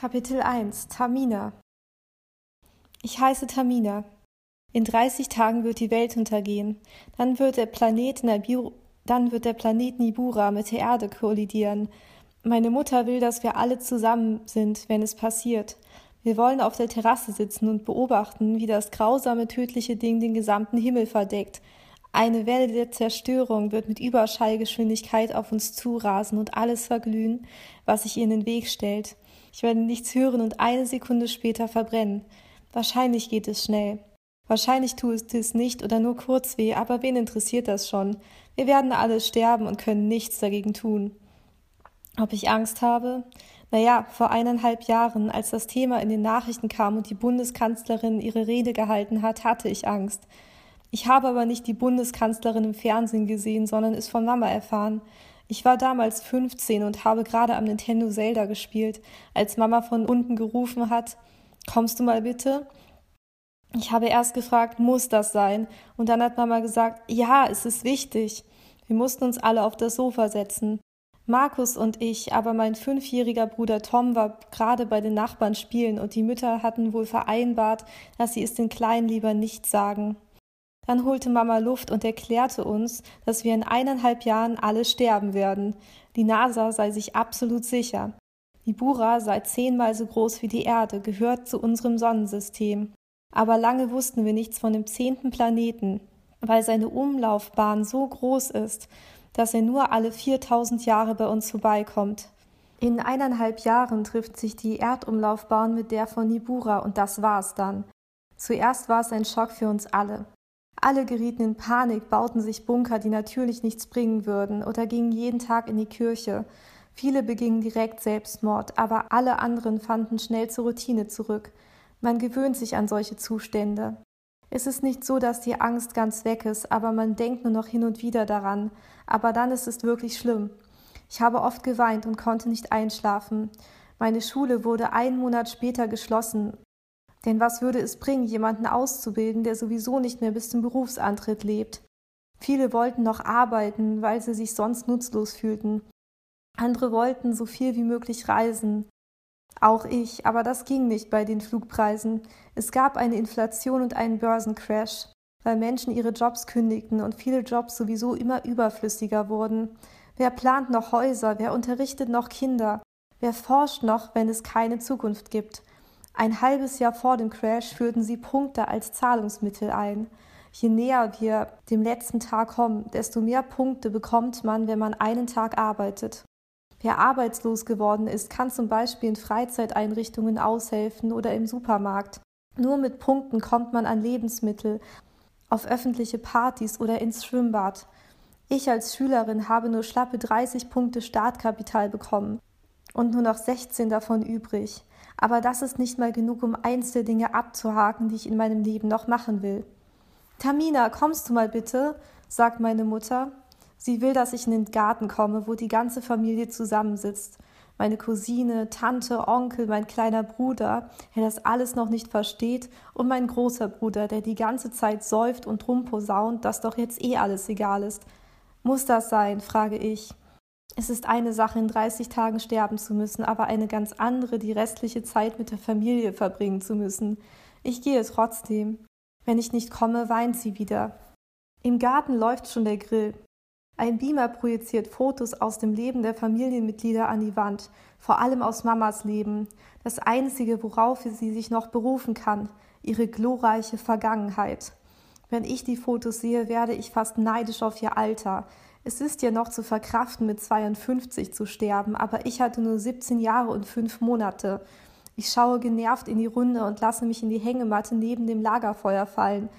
Kapitel 1 Tamina Ich heiße Tamina. In 30 Tagen wird die Welt untergehen. Dann wird der Planet Nibiru, dann wird der Planet Nibura mit der Erde kollidieren. Meine Mutter will, dass wir alle zusammen sind, wenn es passiert. Wir wollen auf der Terrasse sitzen und beobachten, wie das grausame, tödliche Ding den gesamten Himmel verdeckt. Eine Welle der Zerstörung wird mit Überschallgeschwindigkeit auf uns zurasen und alles verglühen, was sich in den Weg stellt. Ich werde nichts hören und eine Sekunde später verbrennen. Wahrscheinlich geht es schnell. Wahrscheinlich tut es nicht oder nur kurz weh, aber wen interessiert das schon? Wir werden alle sterben und können nichts dagegen tun. Ob ich Angst habe? Naja, vor eineinhalb Jahren, als das Thema in den Nachrichten kam und die Bundeskanzlerin ihre Rede gehalten hat, hatte ich Angst. Ich habe aber nicht die Bundeskanzlerin im Fernsehen gesehen, sondern es von Mama erfahren. Ich war damals 15 und habe gerade am Nintendo Zelda gespielt, als Mama von unten gerufen hat, kommst du mal bitte? Ich habe erst gefragt, muss das sein? Und dann hat Mama gesagt, ja, es ist wichtig. Wir mussten uns alle auf das Sofa setzen. Markus und ich, aber mein fünfjähriger Bruder Tom war gerade bei den Nachbarn spielen und die Mütter hatten wohl vereinbart, dass sie es den Kleinen lieber nicht sagen. Dann holte Mama Luft und erklärte uns, dass wir in eineinhalb Jahren alle sterben werden. Die NASA sei sich absolut sicher. Die Bura sei zehnmal so groß wie die Erde, gehört zu unserem Sonnensystem. Aber lange wussten wir nichts von dem zehnten Planeten, weil seine Umlaufbahn so groß ist, dass er nur alle 4000 Jahre bei uns vorbeikommt. In eineinhalb Jahren trifft sich die Erdumlaufbahn mit der von Nibura und das war's dann. Zuerst war es ein Schock für uns alle. Alle gerieten in Panik, bauten sich Bunker, die natürlich nichts bringen würden, oder gingen jeden Tag in die Kirche. Viele begingen direkt Selbstmord, aber alle anderen fanden schnell zur Routine zurück. Man gewöhnt sich an solche Zustände. Es ist nicht so, dass die Angst ganz weg ist, aber man denkt nur noch hin und wieder daran. Aber dann ist es wirklich schlimm. Ich habe oft geweint und konnte nicht einschlafen. Meine Schule wurde einen Monat später geschlossen. Denn was würde es bringen, jemanden auszubilden, der sowieso nicht mehr bis zum Berufsantritt lebt? Viele wollten noch arbeiten, weil sie sich sonst nutzlos fühlten. Andere wollten so viel wie möglich reisen. Auch ich, aber das ging nicht bei den Flugpreisen. Es gab eine Inflation und einen Börsencrash, weil Menschen ihre Jobs kündigten und viele Jobs sowieso immer überflüssiger wurden. Wer plant noch Häuser? Wer unterrichtet noch Kinder? Wer forscht noch, wenn es keine Zukunft gibt? Ein halbes Jahr vor dem Crash führten sie Punkte als Zahlungsmittel ein. Je näher wir dem letzten Tag kommen, desto mehr Punkte bekommt man, wenn man einen Tag arbeitet. Wer arbeitslos geworden ist, kann zum Beispiel in Freizeiteinrichtungen aushelfen oder im Supermarkt. Nur mit Punkten kommt man an Lebensmittel, auf öffentliche Partys oder ins Schwimmbad. Ich als Schülerin habe nur schlappe 30 Punkte Startkapital bekommen und nur noch 16 davon übrig. Aber das ist nicht mal genug, um eins der Dinge abzuhaken, die ich in meinem Leben noch machen will. Tamina, kommst du mal bitte? sagt meine Mutter Sie will, dass ich in den Garten komme, wo die ganze Familie zusammensitzt. Meine Cousine, Tante, Onkel, mein kleiner Bruder, der das alles noch nicht versteht, und mein großer Bruder, der die ganze Zeit säuft und rumposaunt, dass doch jetzt eh alles egal ist. Muss das sein? frage ich. Es ist eine Sache, in 30 Tagen sterben zu müssen, aber eine ganz andere, die restliche Zeit mit der Familie verbringen zu müssen. Ich gehe trotzdem. Wenn ich nicht komme, weint sie wieder. Im Garten läuft schon der Grill. Ein Beamer projiziert Fotos aus dem Leben der Familienmitglieder an die Wand, vor allem aus Mamas Leben, das einzige, worauf sie sich noch berufen kann, ihre glorreiche Vergangenheit. Wenn ich die Fotos sehe, werde ich fast neidisch auf ihr Alter. Es ist ja noch zu verkraften, mit 52 zu sterben, aber ich hatte nur 17 Jahre und fünf Monate. Ich schaue genervt in die Runde und lasse mich in die Hängematte neben dem Lagerfeuer fallen,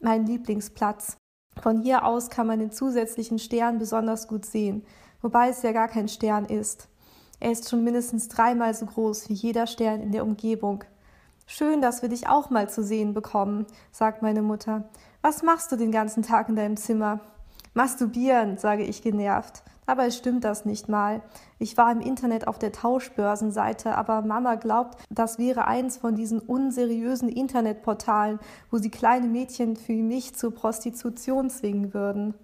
mein Lieblingsplatz. Von hier aus kann man den zusätzlichen Stern besonders gut sehen, wobei es ja gar kein Stern ist. Er ist schon mindestens dreimal so groß wie jeder Stern in der Umgebung. Schön, dass wir dich auch mal zu sehen bekommen, sagt meine Mutter. Was machst du den ganzen Tag in deinem Zimmer? Masturbieren, sage ich genervt. Dabei stimmt das nicht mal. Ich war im Internet auf der Tauschbörsenseite, aber Mama glaubt, das wäre eins von diesen unseriösen Internetportalen, wo sie kleine Mädchen für mich zur Prostitution zwingen würden.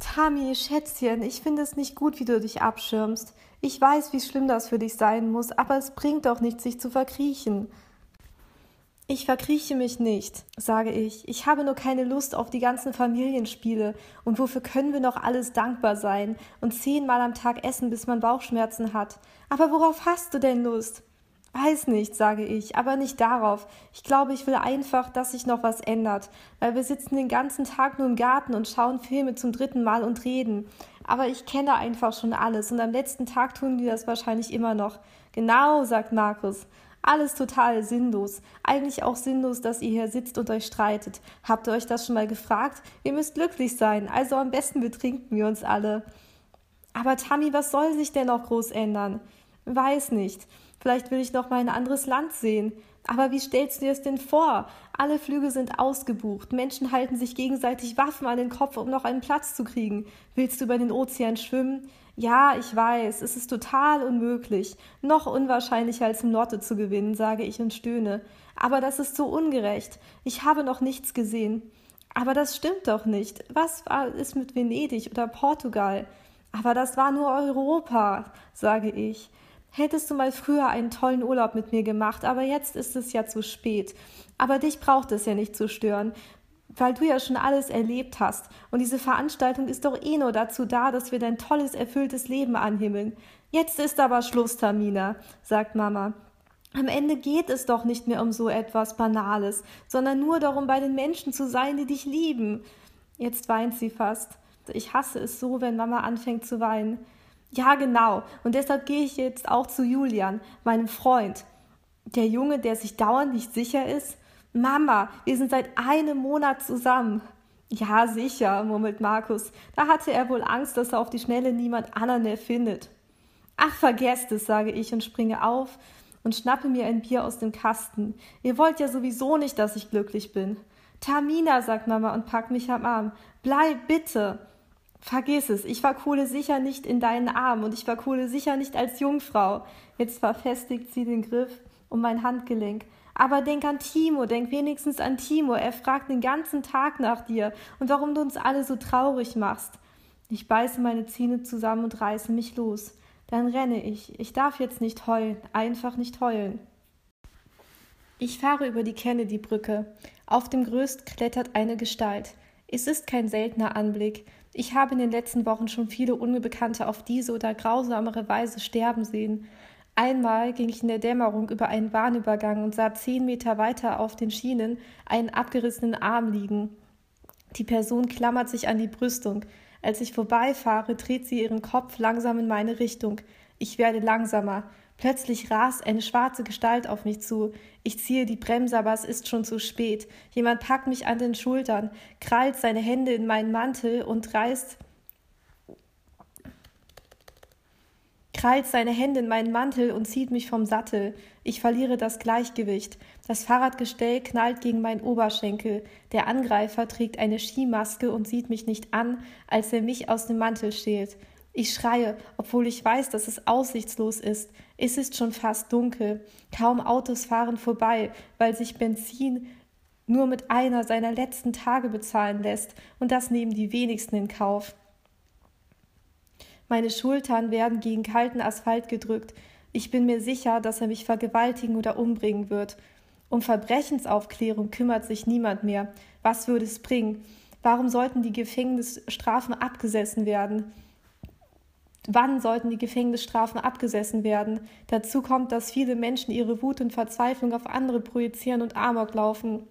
Tami, Schätzchen, ich finde es nicht gut, wie du dich abschirmst. Ich weiß, wie schlimm das für dich sein muss, aber es bringt doch nichts, sich zu verkriechen. Ich verkrieche mich nicht, sage ich. Ich habe nur keine Lust auf die ganzen Familienspiele. Und wofür können wir noch alles dankbar sein und zehnmal am Tag essen, bis man Bauchschmerzen hat? Aber worauf hast du denn Lust? Weiß nicht, sage ich, aber nicht darauf. Ich glaube, ich will einfach, dass sich noch was ändert, weil wir sitzen den ganzen Tag nur im Garten und schauen Filme zum dritten Mal und reden. Aber ich kenne einfach schon alles und am letzten Tag tun die das wahrscheinlich immer noch. Genau, sagt Markus. Alles total sinnlos. Eigentlich auch sinnlos, dass ihr hier sitzt und euch streitet. Habt ihr euch das schon mal gefragt? Ihr müsst glücklich sein, also am besten betrinken wir uns alle. Aber Tammy, was soll sich denn noch groß ändern? Weiß nicht. Vielleicht will ich noch mal ein anderes Land sehen. Aber wie stellst du dir es denn vor? Alle Flüge sind ausgebucht. Menschen halten sich gegenseitig Waffen an den Kopf, um noch einen Platz zu kriegen. Willst du über den Ozean schwimmen? Ja, ich weiß, es ist total unmöglich, noch unwahrscheinlicher als im Lotto zu gewinnen, sage ich und stöhne. Aber das ist so ungerecht. Ich habe noch nichts gesehen. Aber das stimmt doch nicht. Was war es mit Venedig oder Portugal? Aber das war nur Europa, sage ich. Hättest du mal früher einen tollen Urlaub mit mir gemacht, aber jetzt ist es ja zu spät. Aber dich braucht es ja nicht zu stören weil du ja schon alles erlebt hast. Und diese Veranstaltung ist doch eh nur dazu da, dass wir dein tolles, erfülltes Leben anhimmeln. Jetzt ist aber Schluss, Tamina, sagt Mama. Am Ende geht es doch nicht mehr um so etwas Banales, sondern nur darum, bei den Menschen zu sein, die dich lieben. Jetzt weint sie fast. Ich hasse es so, wenn Mama anfängt zu weinen. Ja, genau. Und deshalb gehe ich jetzt auch zu Julian, meinem Freund. Der Junge, der sich dauernd nicht sicher ist, Mama, wir sind seit einem Monat zusammen. Ja, sicher, murmelt Markus. Da hatte er wohl Angst, dass er auf die Schnelle niemand anderen mehr findet. Ach, vergesst es, sage ich und springe auf und schnappe mir ein Bier aus dem Kasten. Ihr wollt ja sowieso nicht, dass ich glücklich bin. Tamina, sagt Mama und packt mich am Arm. Bleib bitte. Vergiss es, ich war Kohle sicher nicht in deinen Armen und ich war Kohle sicher nicht als Jungfrau. Jetzt verfestigt sie den Griff um mein Handgelenk. Aber denk an Timo, denk wenigstens an Timo. Er fragt den ganzen Tag nach dir und warum du uns alle so traurig machst. Ich beiße meine Zähne zusammen und reiße mich los. Dann renne ich. Ich darf jetzt nicht heulen, einfach nicht heulen. Ich fahre über die Kennedy-Brücke. Auf dem Größt klettert eine Gestalt. Es ist kein seltener Anblick. Ich habe in den letzten Wochen schon viele Unbekannte auf diese oder grausamere Weise sterben sehen. Einmal ging ich in der Dämmerung über einen Bahnübergang und sah zehn Meter weiter auf den Schienen einen abgerissenen Arm liegen. Die Person klammert sich an die Brüstung. Als ich vorbeifahre, dreht sie ihren Kopf langsam in meine Richtung. Ich werde langsamer. Plötzlich rast eine schwarze Gestalt auf mich zu. Ich ziehe die Bremse, aber es ist schon zu spät. Jemand packt mich an den Schultern, krallt seine Hände in meinen Mantel und reißt krallt seine Hände in meinen Mantel und zieht mich vom Sattel. Ich verliere das Gleichgewicht. Das Fahrradgestell knallt gegen meinen Oberschenkel. Der Angreifer trägt eine Skimaske und sieht mich nicht an, als er mich aus dem Mantel schält. Ich schreie, obwohl ich weiß, dass es aussichtslos ist. Es ist schon fast dunkel. Kaum Autos fahren vorbei, weil sich Benzin nur mit einer seiner letzten Tage bezahlen lässt, und das nehmen die wenigsten in Kauf. Meine Schultern werden gegen kalten Asphalt gedrückt. Ich bin mir sicher, dass er mich vergewaltigen oder umbringen wird. Um Verbrechensaufklärung kümmert sich niemand mehr. Was würde es bringen? Warum sollten die Gefängnisstrafen abgesessen werden? Wann sollten die Gefängnisstrafen abgesessen werden? Dazu kommt, dass viele Menschen ihre Wut und Verzweiflung auf andere projizieren und Amok laufen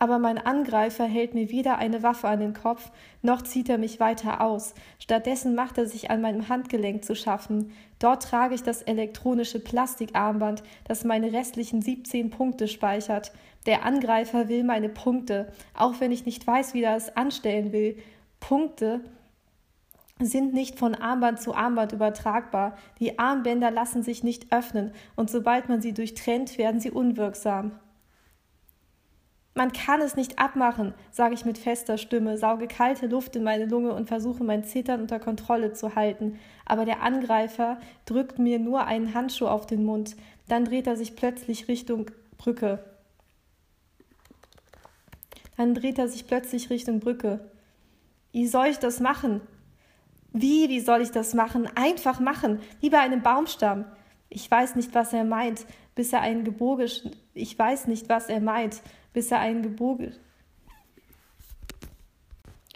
aber mein Angreifer hält mir weder eine Waffe an den Kopf, noch zieht er mich weiter aus. Stattdessen macht er sich an meinem Handgelenk zu schaffen. Dort trage ich das elektronische Plastikarmband, das meine restlichen 17 Punkte speichert. Der Angreifer will meine Punkte, auch wenn ich nicht weiß, wie er es anstellen will. Punkte sind nicht von Armband zu Armband übertragbar. Die Armbänder lassen sich nicht öffnen, und sobald man sie durchtrennt, werden sie unwirksam. Man kann es nicht abmachen, sage ich mit fester Stimme, sauge kalte Luft in meine Lunge und versuche mein Zittern unter Kontrolle zu halten. Aber der Angreifer drückt mir nur einen Handschuh auf den Mund. Dann dreht er sich plötzlich Richtung Brücke. Dann dreht er sich plötzlich Richtung Brücke. Wie soll ich das machen? Wie, wie soll ich das machen? Einfach machen, wie bei einem Baumstamm. Ich weiß nicht, was er meint, bis er einen Geboge. Ich weiß nicht, was er meint, bis er einen Geboge.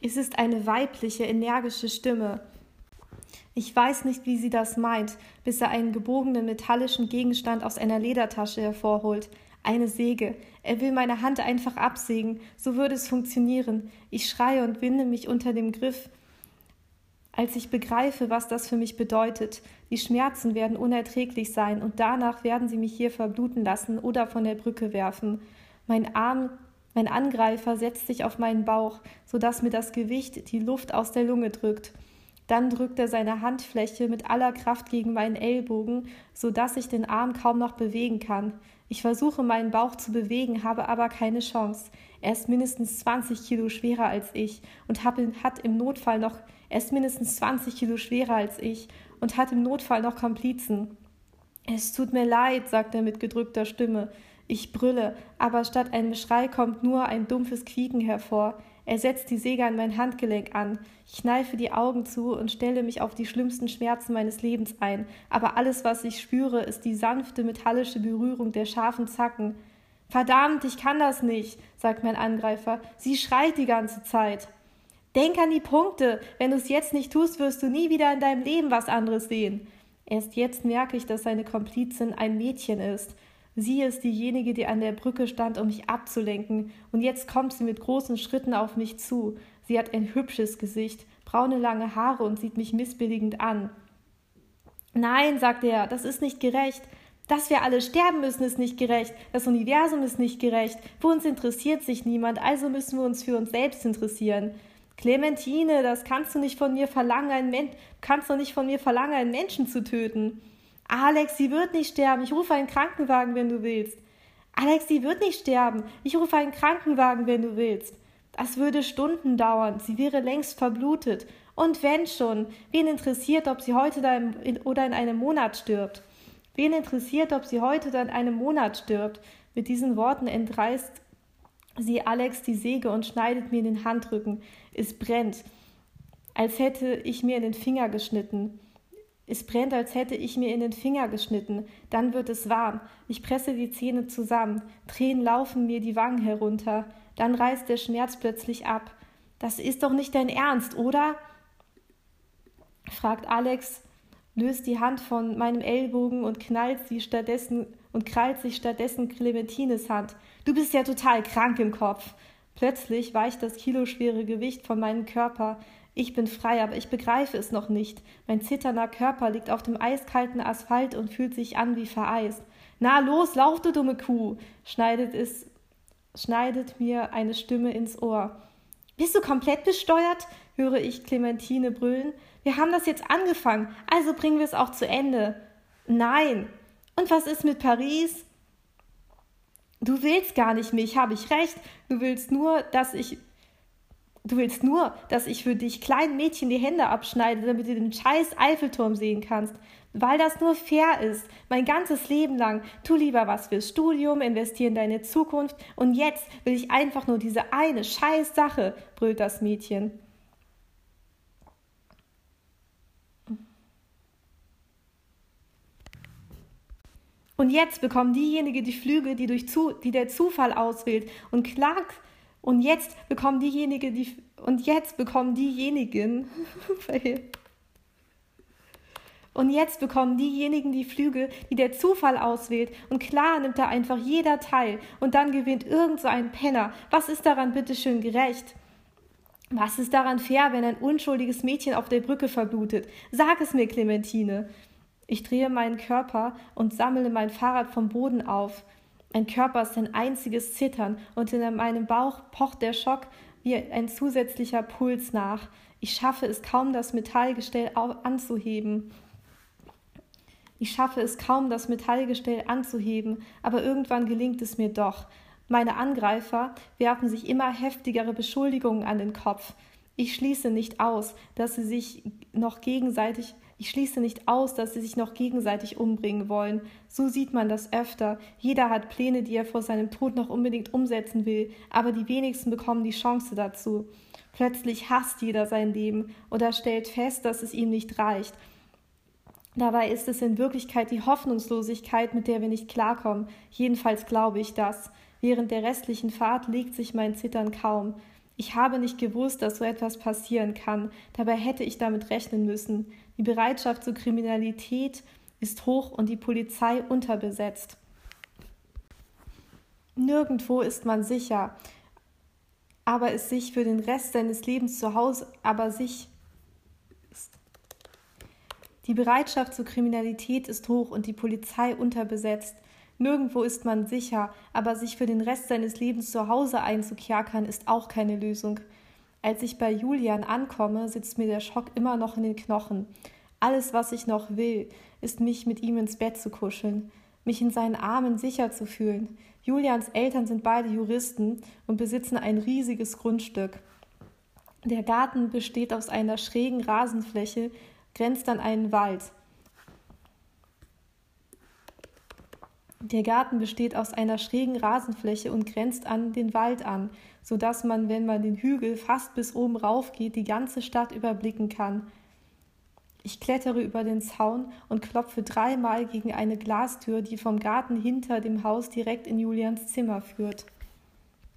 Es ist eine weibliche, energische Stimme. Ich weiß nicht, wie sie das meint, bis er einen gebogenen metallischen Gegenstand aus einer Ledertasche hervorholt. Eine Säge. Er will meine Hand einfach absägen. So würde es funktionieren. Ich schreie und winde mich unter dem Griff als ich begreife, was das für mich bedeutet. Die Schmerzen werden unerträglich sein und danach werden sie mich hier verbluten lassen oder von der Brücke werfen. Mein Arm, mein Angreifer setzt sich auf meinen Bauch, so dass mir das Gewicht die Luft aus der Lunge drückt. Dann drückt er seine Handfläche mit aller Kraft gegen meinen Ellbogen, so dass ich den Arm kaum noch bewegen kann. Ich versuche meinen Bauch zu bewegen, habe aber keine Chance. Er ist mindestens 20 Kilo schwerer als ich und hat im Notfall noch er ist mindestens 20 Kilo schwerer als ich und hat im Notfall noch Komplizen. Es tut mir leid, sagt er mit gedrückter Stimme. Ich brülle, aber statt einem Schrei kommt nur ein dumpfes Quieken hervor. Er setzt die Säge an mein Handgelenk an. Ich kneife die Augen zu und stelle mich auf die schlimmsten Schmerzen meines Lebens ein. Aber alles, was ich spüre, ist die sanfte metallische Berührung der scharfen Zacken. Verdammt, ich kann das nicht, sagt mein Angreifer. Sie schreit die ganze Zeit. Denk an die Punkte. Wenn du es jetzt nicht tust, wirst du nie wieder in deinem Leben was anderes sehen. Erst jetzt merke ich, dass seine Komplizin ein Mädchen ist. Sie ist diejenige, die an der Brücke stand, um mich abzulenken, und jetzt kommt sie mit großen Schritten auf mich zu. Sie hat ein hübsches Gesicht, braune lange Haare und sieht mich missbilligend an. Nein, sagt er, das ist nicht gerecht. Dass wir alle sterben müssen, ist nicht gerecht. Das Universum ist nicht gerecht. Für uns interessiert sich niemand, also müssen wir uns für uns selbst interessieren. Clementine, das kannst du nicht von mir verlangen, einen Men kannst du nicht von mir verlangen, einen Menschen zu töten. Alex, sie wird nicht sterben. Ich rufe einen Krankenwagen, wenn du willst. Alex, sie wird nicht sterben. Ich rufe einen Krankenwagen, wenn du willst. Das würde Stunden dauern. Sie wäre längst verblutet. Und wenn schon, wen interessiert, ob sie heute oder in einem Monat stirbt? Wen interessiert, ob sie heute oder in einem Monat stirbt? Mit diesen Worten entreißt sie Alex die Säge und schneidet mir in den Handrücken. Es brennt, als hätte ich mir in den Finger geschnitten. Es brennt, als hätte ich mir in den Finger geschnitten. Dann wird es warm. Ich presse die Zähne zusammen. Tränen laufen mir die Wangen herunter. Dann reißt der Schmerz plötzlich ab. Das ist doch nicht dein Ernst, oder? fragt Alex, löst die Hand von meinem Ellbogen und knallt sie stattdessen und krallt sich stattdessen Clementines Hand. Du bist ja total krank im Kopf. Plötzlich weicht das kiloschwere Gewicht von meinem Körper. Ich bin frei, aber ich begreife es noch nicht. Mein zitternder Körper liegt auf dem eiskalten Asphalt und fühlt sich an wie vereist. Na los, lauf, du dumme Kuh! schneidet es, schneidet mir eine Stimme ins Ohr. Bist du komplett besteuert? höre ich Clementine brüllen. Wir haben das jetzt angefangen, also bringen wir es auch zu Ende. Nein. Und was ist mit Paris? Du willst gar nicht mich, habe ich recht. Du willst nur, dass ich. Du willst nur, dass ich für dich kleinen Mädchen die Hände abschneide, damit du den scheiß Eiffelturm sehen kannst. Weil das nur fair ist. Mein ganzes Leben lang. Tu lieber was fürs Studium, investier in deine Zukunft. Und jetzt will ich einfach nur diese eine scheiß Sache, brüllt das Mädchen. Und jetzt bekommen diejenigen die Flüge, die, durch zu, die der Zufall auswählt und klagt. Und jetzt bekommen diejenigen die und jetzt bekommen diejenigen und jetzt bekommen diejenigen die Flüge, die der Zufall auswählt. Und klar nimmt da einfach jeder teil. Und dann gewinnt irgend so ein Penner. Was ist daran bitteschön gerecht? Was ist daran fair, wenn ein unschuldiges Mädchen auf der Brücke verblutet? Sag es mir, Clementine. Ich drehe meinen Körper und sammle mein Fahrrad vom Boden auf. Mein Körper ist ein einziges Zittern und in meinem Bauch pocht der Schock wie ein zusätzlicher Puls nach. Ich schaffe es kaum, das Metallgestell anzuheben. Ich schaffe es kaum, das Metallgestell anzuheben, aber irgendwann gelingt es mir doch. Meine Angreifer werfen sich immer heftigere Beschuldigungen an den Kopf. Ich schließe nicht aus, dass sie sich noch gegenseitig ich schließe nicht aus, dass sie sich noch gegenseitig umbringen wollen. So sieht man das öfter. Jeder hat Pläne, die er vor seinem Tod noch unbedingt umsetzen will, aber die wenigsten bekommen die Chance dazu. Plötzlich hasst jeder sein Leben oder stellt fest, dass es ihm nicht reicht. Dabei ist es in Wirklichkeit die Hoffnungslosigkeit, mit der wir nicht klarkommen. Jedenfalls glaube ich das. Während der restlichen Fahrt legt sich mein Zittern kaum. Ich habe nicht gewusst, dass so etwas passieren kann. Dabei hätte ich damit rechnen müssen. Die Bereitschaft zur Kriminalität ist hoch und die Polizei unterbesetzt. Nirgendwo ist man sicher, aber es sich für den Rest seines Lebens zu Hause, aber sich. Die Bereitschaft zur Kriminalität ist hoch und die Polizei unterbesetzt. Nirgendwo ist man sicher, aber sich für den Rest seines Lebens zu Hause einzukerkern, ist auch keine Lösung. Als ich bei Julian ankomme, sitzt mir der Schock immer noch in den Knochen. Alles, was ich noch will, ist mich mit ihm ins Bett zu kuscheln, mich in seinen Armen sicher zu fühlen. Julians Eltern sind beide Juristen und besitzen ein riesiges Grundstück. Der Garten besteht aus einer schrägen Rasenfläche, grenzt an einen Wald. Der Garten besteht aus einer schrägen Rasenfläche und grenzt an den Wald an, so dass man, wenn man den Hügel fast bis oben rauf geht, die ganze Stadt überblicken kann. Ich klettere über den Zaun und klopfe dreimal gegen eine Glastür, die vom Garten hinter dem Haus direkt in Julians Zimmer führt.